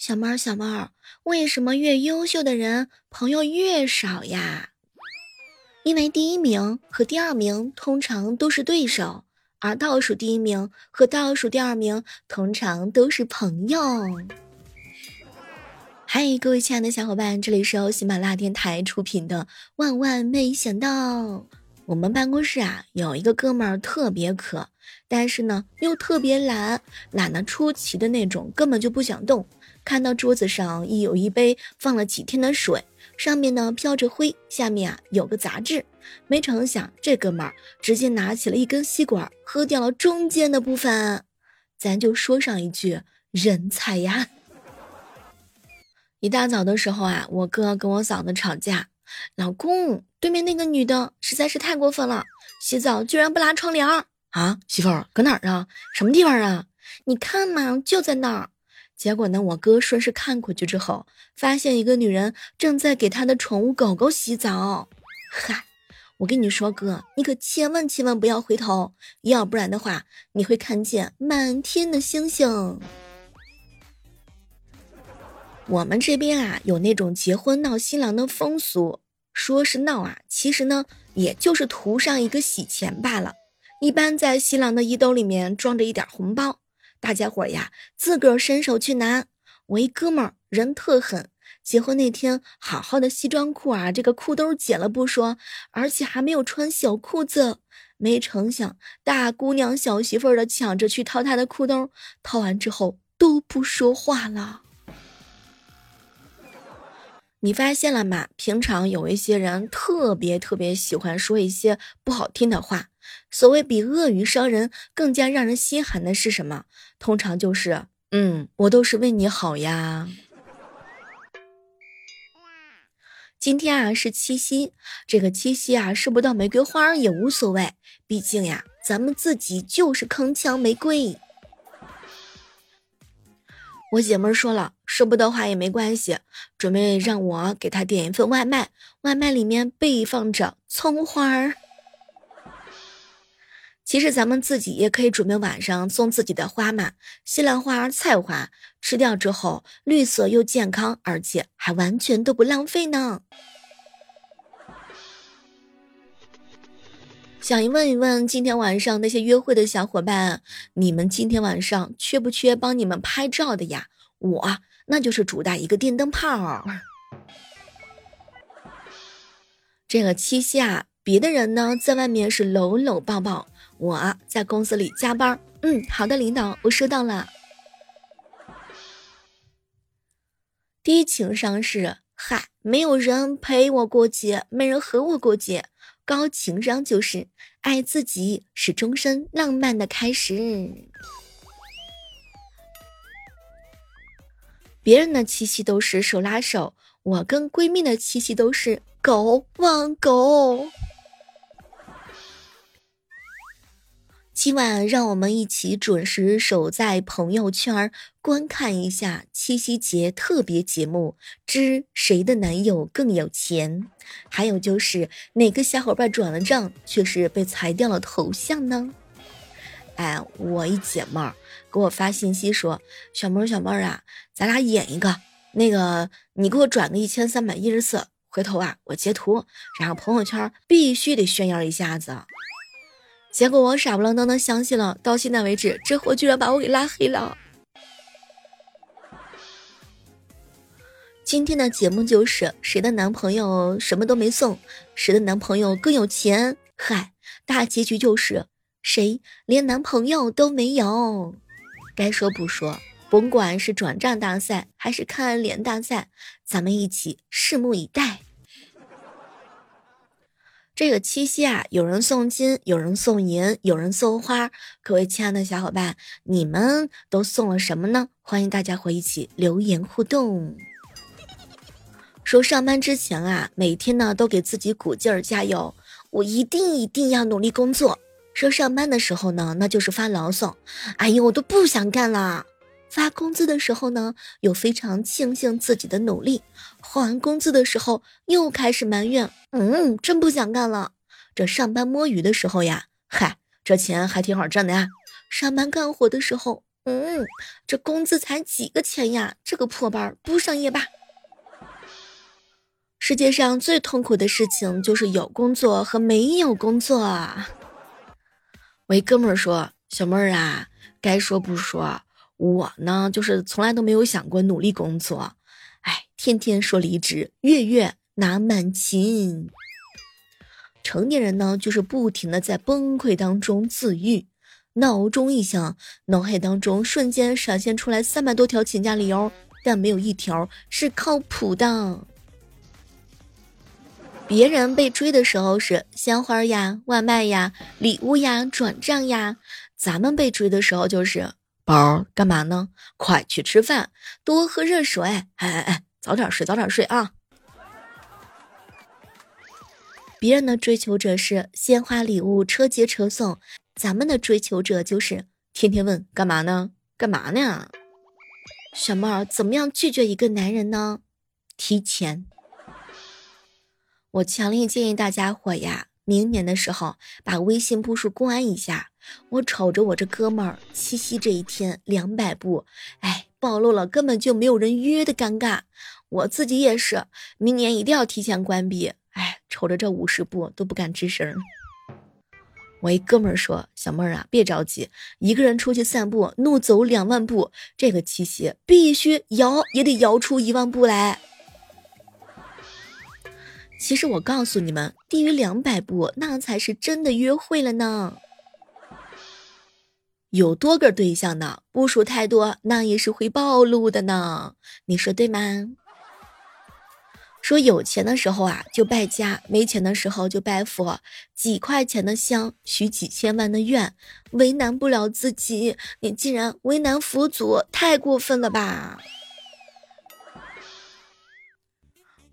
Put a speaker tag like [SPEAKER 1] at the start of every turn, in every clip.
[SPEAKER 1] 小猫儿，小猫儿，为什么越优秀的人朋友越少呀？因为第一名和第二名通常都是对手，而倒数第一名和倒数第二名通常都是朋友。嗨，各位亲爱的小伙伴，这里是由喜马拉雅电台出品的《万万没想到》。我们办公室啊，有一个哥们儿特别渴，但是呢又特别懒，懒得出奇的那种，根本就不想动。看到桌子上一有一杯放了几天的水，上面呢飘着灰，下面啊有个杂质。没成想，这哥们儿直接拿起了一根吸管，喝掉了中间的部分。咱就说上一句，人才呀！一大早的时候啊，我哥跟我嫂子吵架。老公，对面那个女的实在是太过分了，洗澡居然不拉窗帘儿啊！媳妇儿搁哪儿啊？什么地方啊？你看嘛，就在那儿。结果呢，我哥顺势看过去之后，发现一个女人正在给她的宠物狗狗洗澡。嗨，我跟你说哥，你可千万千万不要回头，要不然的话，你会看见满天的星星。我们这边啊，有那种结婚闹新郎的风俗，说是闹啊，其实呢，也就是图上一个喜钱罢了。一般在新郎的衣兜里面装着一点红包，大家伙呀，自个儿伸手去拿。我一哥们儿人特狠，结婚那天好好的西装裤啊，这个裤兜解了不说，而且还没有穿小裤子。没成想，大姑娘小媳妇儿的抢着去掏他的裤兜，掏完之后都不说话了。你发现了吗？平常有一些人特别特别喜欢说一些不好听的话。所谓比恶语伤人更加让人心寒的是什么？通常就是，嗯，我都是为你好呀。今天啊是七夕，这个七夕啊收不到玫瑰花也无所谓，毕竟呀，咱们自己就是铿锵玫瑰。我姐妹说了，收不到花也没关系，准备让我给她点一份外卖，外卖里面备放着葱花儿。其实咱们自己也可以准备晚上送自己的花嘛，西兰花、菜花，吃掉之后绿色又健康，而且还完全都不浪费呢。想问一问，今天晚上那些约会的小伙伴，你们今天晚上缺不缺帮你们拍照的呀？我那就是主打一个电灯泡。这个七夕啊，别的人呢在外面是搂搂抱抱，我在公司里加班。嗯，好的，领导，我收到了。低情商是嗨，没有人陪我过节，没人和我过节。高情商就是爱自己是终身浪漫的开始。别人的七夕都是手拉手，我跟闺蜜的七夕都是狗望狗。今晚让我们一起准时守在朋友圈，观看一下七夕节特别节目之谁的男友更有钱？还有就是哪个小伙伴转了账却是被裁掉了头像呢？哎，我一姐妹儿给我发信息说：“小妹儿，小妹儿啊，咱俩演一个，那个你给我转个一千三百一十四，回头啊我截图，然后朋友圈必须得炫耀一下子。”结果我傻不愣登的相信了，到现在为止，这货居然把我给拉黑了。今天的节目就是谁的男朋友什么都没送，谁的男朋友更有钱？嗨，大结局就是谁连男朋友都没有。该说不说，甭管是转账大赛还是看脸大赛，咱们一起拭目以待。这个七夕啊，有人送金，有人送银，有人送花。各位亲爱的小伙伴，你们都送了什么呢？欢迎大家伙一起留言互动。说上班之前啊，每天呢都给自己鼓劲儿加油，我一定一定要努力工作。说上班的时候呢，那就是发牢骚，哎呦，我都不想干了。发工资的时候呢，又非常庆幸自己的努力；还工资的时候，又开始埋怨，嗯，真不想干了。这上班摸鱼的时候呀，嗨，这钱还挺好挣的呀。上班干活的时候，嗯，这工资才几个钱呀，这个破班不上夜班。世界上最痛苦的事情就是有工作和没有工作。我一哥们儿说：“小妹儿啊，该说不说，我呢就是从来都没有想过努力工作，哎，天天说离职，月月拿满勤。成年人呢就是不停的在崩溃当中自愈，闹钟一响，脑海当中瞬间闪现出来三百多条请假理由，但没有一条是靠谱的。”别人被追的时候是鲜花呀、外卖呀、礼物呀、转账呀，咱们被追的时候就是宝干嘛呢？快去吃饭，多喝热水，哎哎哎，早点睡，早点睡啊！别人的追求者是鲜花、礼物、车接车送，咱们的追求者就是天天问干嘛呢？干嘛呢？小妹儿，怎么样拒绝一个男人呢？提前。我强烈建议大家伙呀，明年的时候把微信步数关一下。我瞅着我这哥们儿七夕这一天两百步，哎，暴露了根本就没有人约的尴尬。我自己也是，明年一定要提前关闭。哎，瞅着这五十步都不敢吱声。我一哥们儿说：“小妹儿啊，别着急，一个人出去散步，怒走两万步，这个七夕必须摇也得摇出一万步来。”其实我告诉你们，低于两百步，那才是真的约会了呢。有多个对象呢，部署太多，那也是会暴露的呢。你说对吗？说有钱的时候啊就败家，没钱的时候就拜佛。几块钱的香，许几千万的愿，为难不了自己，你竟然为难佛祖，太过分了吧？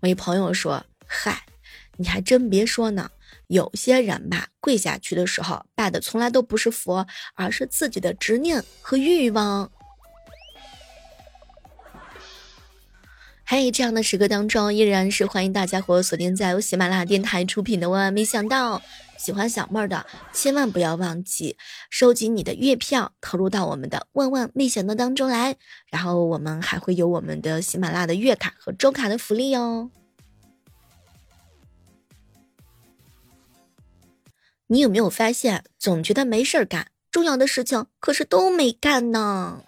[SPEAKER 1] 我一朋友说。嗨，你还真别说呢，有些人吧，跪下去的时候拜的从来都不是佛，而是自己的执念和欲望。嘿，这样的时刻当中，依然是欢迎大家伙锁定在由喜马拉雅电台出品的《万万没想到》。喜欢小妹儿的，千万不要忘记收集你的月票，投入到我们的《万万没想到》当中来。然后我们还会有我们的喜马拉雅的月卡和周卡的福利哦。你有没有发现，总觉得没事儿干，重要的事情可是都没干呢？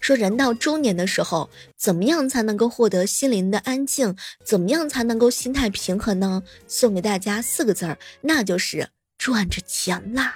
[SPEAKER 1] 说人到中年的时候，怎么样才能够获得心灵的安静？怎么样才能够心态平衡呢？送给大家四个字儿，那就是赚着钱啦。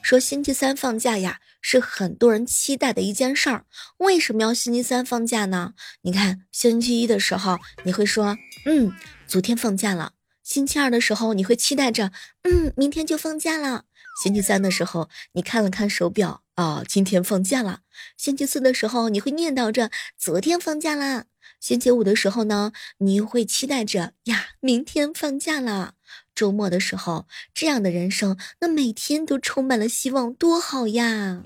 [SPEAKER 1] 说星期三放假呀，是很多人期待的一件事儿。为什么要星期三放假呢？你看星期一的时候，你会说，嗯，昨天放假了。星期二的时候，你会期待着，嗯，明天就放假了。星期三的时候，你看了看手表，啊，今天放假了。星期四的时候，你会念叨着，昨天放假啦。星期五的时候呢，你又会期待着，呀，明天放假了。周末的时候，这样的人生，那每天都充满了希望，多好呀！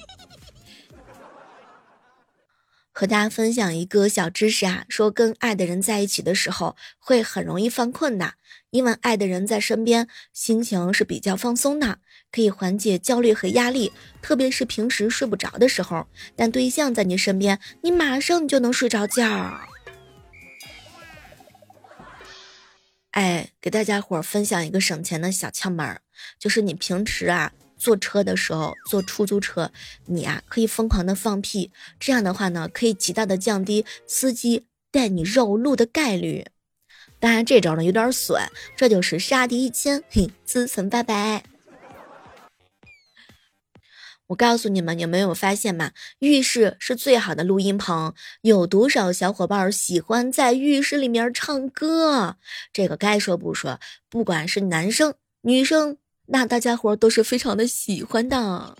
[SPEAKER 1] 和大家分享一个小知识啊，说跟爱的人在一起的时候会很容易犯困的，因为爱的人在身边，心情是比较放松的，可以缓解焦虑和压力，特别是平时睡不着的时候，但对象在你身边，你马上就能睡着觉。哎，给大家伙分享一个省钱的小窍门，就是你平时啊。坐车的时候，坐出租车，你呀可以疯狂的放屁，这样的话呢，可以极大的降低司机带你绕路的概率。当然，这招呢有点损，这就是杀敌一千，嘿，自损八百。我告诉你们，有没有发现嘛？浴室是最好的录音棚，有多少小伙伴喜欢在浴室里面唱歌？这个该说不说，不管是男生女生。那大家伙都是非常的喜欢的。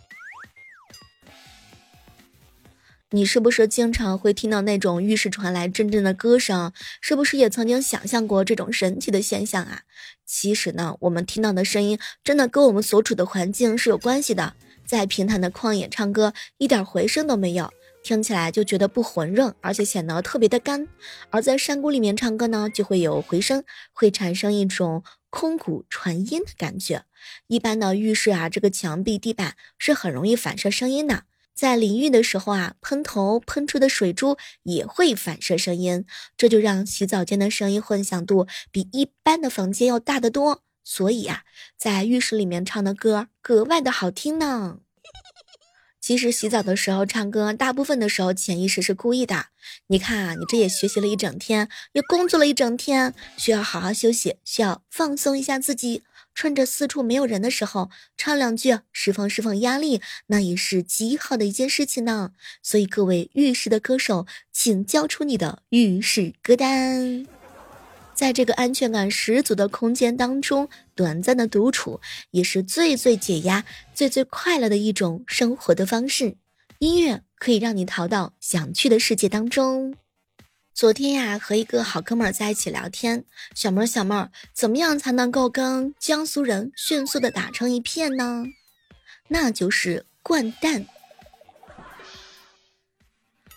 [SPEAKER 1] 你是不是经常会听到那种浴室传来阵阵的歌声？是不是也曾经想象过这种神奇的现象啊？其实呢，我们听到的声音真的跟我们所处的环境是有关系的。在平坦的旷野唱歌，一点回声都没有；听起来就觉得不浑润，而且显得特别的干。而在山谷里面唱歌呢，就会有回声，会产生一种空谷传音的感觉。一般的浴室啊，这个墙壁、地板是很容易反射声音的。在淋浴的时候啊，喷头喷出的水珠也会反射声音，这就让洗澡间的声音混响度比一般的房间要大得多。所以啊，在浴室里面唱的歌格外的好听呢。其实洗澡的时候唱歌，大部分的时候潜意识是故意的。你看啊，你这也学习了一整天，也工作了一整天，需要好好休息，需要放松一下自己。趁着四处没有人的时候，唱两句，释放释放压力，那也是极好的一件事情呢。所以各位浴室的歌手，请交出你的浴室歌单。在这个安全感十足的空间当中，短暂的独处也是最最解压、最最快乐的一种生活的方式。音乐可以让你逃到想去的世界当中。昨天呀，和一个好哥们儿在一起聊天，小妹儿小妹儿，怎么样才能够跟江苏人迅速的打成一片呢？那就是灌蛋。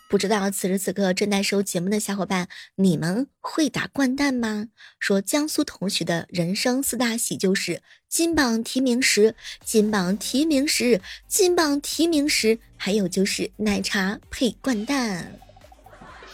[SPEAKER 1] 不知道此时此刻正在收节目的小伙伴，你们会打掼蛋吗？说江苏同学的人生四大喜就是金榜题名时，金榜题名时，金榜题名时，还有就是奶茶配掼蛋。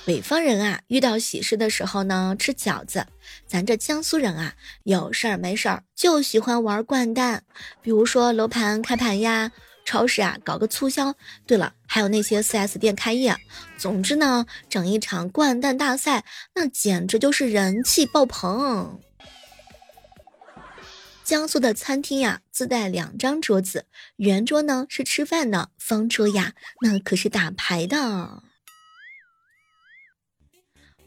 [SPEAKER 1] 北方人啊，遇到喜事的时候呢，吃饺子；咱这江苏人啊，有事儿没事儿就喜欢玩掼蛋，比如说楼盘开盘呀。超市啊，搞个促销。对了，还有那些 4S 店开业。总之呢，整一场掼蛋大赛，那简直就是人气爆棚。江苏的餐厅呀，自带两张桌子，圆桌呢是吃饭的，方桌呀那可是打牌的。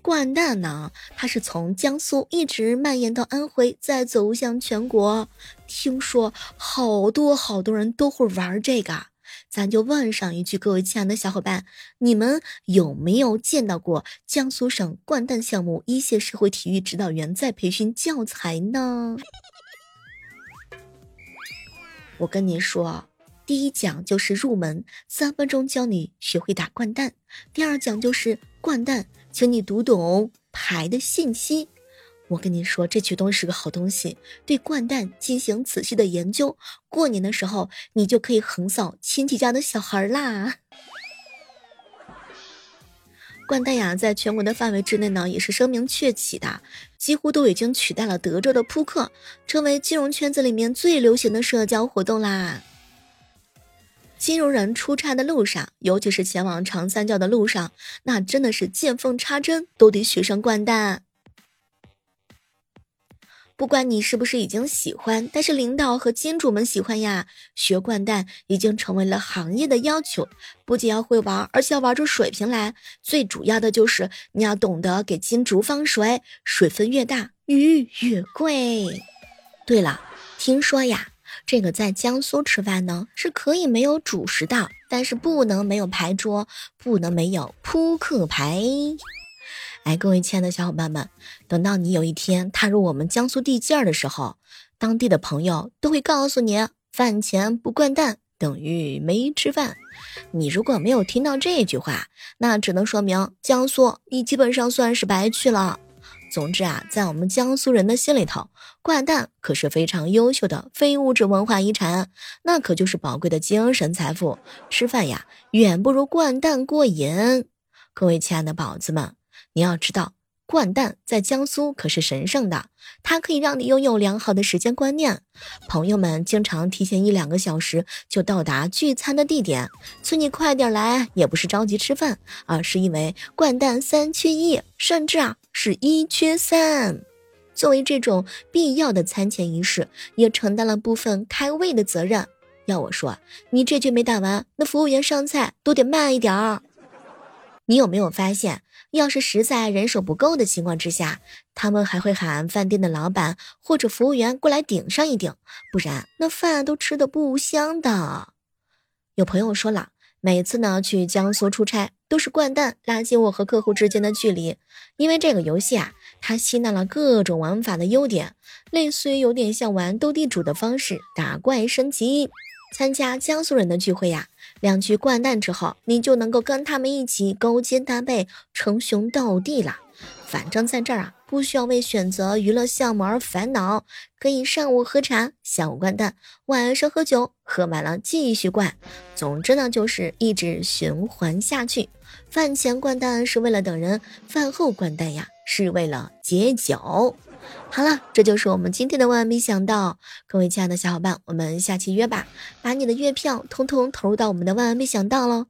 [SPEAKER 1] 掼蛋呢，它是从江苏一直蔓延到安徽，再走向全国。听说好多好多人都会玩这个，咱就问上一句，各位亲爱的小伙伴，你们有没有见到过江苏省掼蛋项目一线社会体育指导员在培训教材呢？我跟你说，第一讲就是入门，三分钟教你学会打掼蛋；第二讲就是掼蛋。请你读懂牌的信息。我跟你说，这举动是个好东西。对掼蛋进行仔细的研究，过年的时候你就可以横扫亲戚家的小孩啦。掼蛋呀，在全国的范围之内呢，也是声名鹊起的，几乎都已经取代了德州的扑克，成为金融圈子里面最流行的社交活动啦。金融人出差的路上，尤其是前往长三角的路上，那真的是见缝插针，都得学上掼蛋。不管你是不是已经喜欢，但是领导和金主们喜欢呀，学掼蛋已经成为了行业的要求。不仅要会玩，而且要玩出水平来。最主要的就是你要懂得给金主放水，水分越大，鱼越贵。对了，听说呀。这个在江苏吃饭呢是可以没有主食的，但是不能没有牌桌，不能没有扑克牌。哎，各位亲爱的小伙伴们，等到你有一天踏入我们江苏地界儿的时候，当地的朋友都会告诉你，饭前不灌蛋等于没吃饭。你如果没有听到这句话，那只能说明江苏你基本上算是白去了。总之啊，在我们江苏人的心里头，掼蛋可是非常优秀的非物质文化遗产，那可就是宝贵的精神财富。吃饭呀，远不如掼蛋过瘾。各位亲爱的宝子们，你要知道。掼蛋在江苏可是神圣的，它可以让你拥有良好的时间观念。朋友们经常提前一两个小时就到达聚餐的地点，催你快点来，也不是着急吃饭，而是因为掼蛋三缺一，甚至啊是一缺三。作为这种必要的餐前仪式，也承担了部分开胃的责任。要我说，你这局没打完，那服务员上菜都得慢一点儿。你有没有发现？要是实在人手不够的情况之下，他们还会喊饭店的老板或者服务员过来顶上一顶，不然那饭都吃的不香的。有朋友说了，每次呢去江苏出差，都是掼蛋拉近我和客户之间的距离，因为这个游戏啊，它吸纳了各种玩法的优点，类似于有点像玩斗地主的方式打怪升级。参加江苏人的聚会呀，两局掼蛋之后，你就能够跟他们一起勾肩搭背、称兄道弟啦。反正在这儿啊，不需要为选择娱乐项目而烦恼，可以上午喝茶，下午掼蛋，晚上喝酒，喝完了继续灌。总之呢，就是一直循环下去。饭前掼蛋是为了等人，饭后掼蛋呀是为了解酒。好了，这就是我们今天的万万没想到。各位亲爱的小伙伴，我们下期约吧，把你的月票通通投入到我们的万万没想到喽。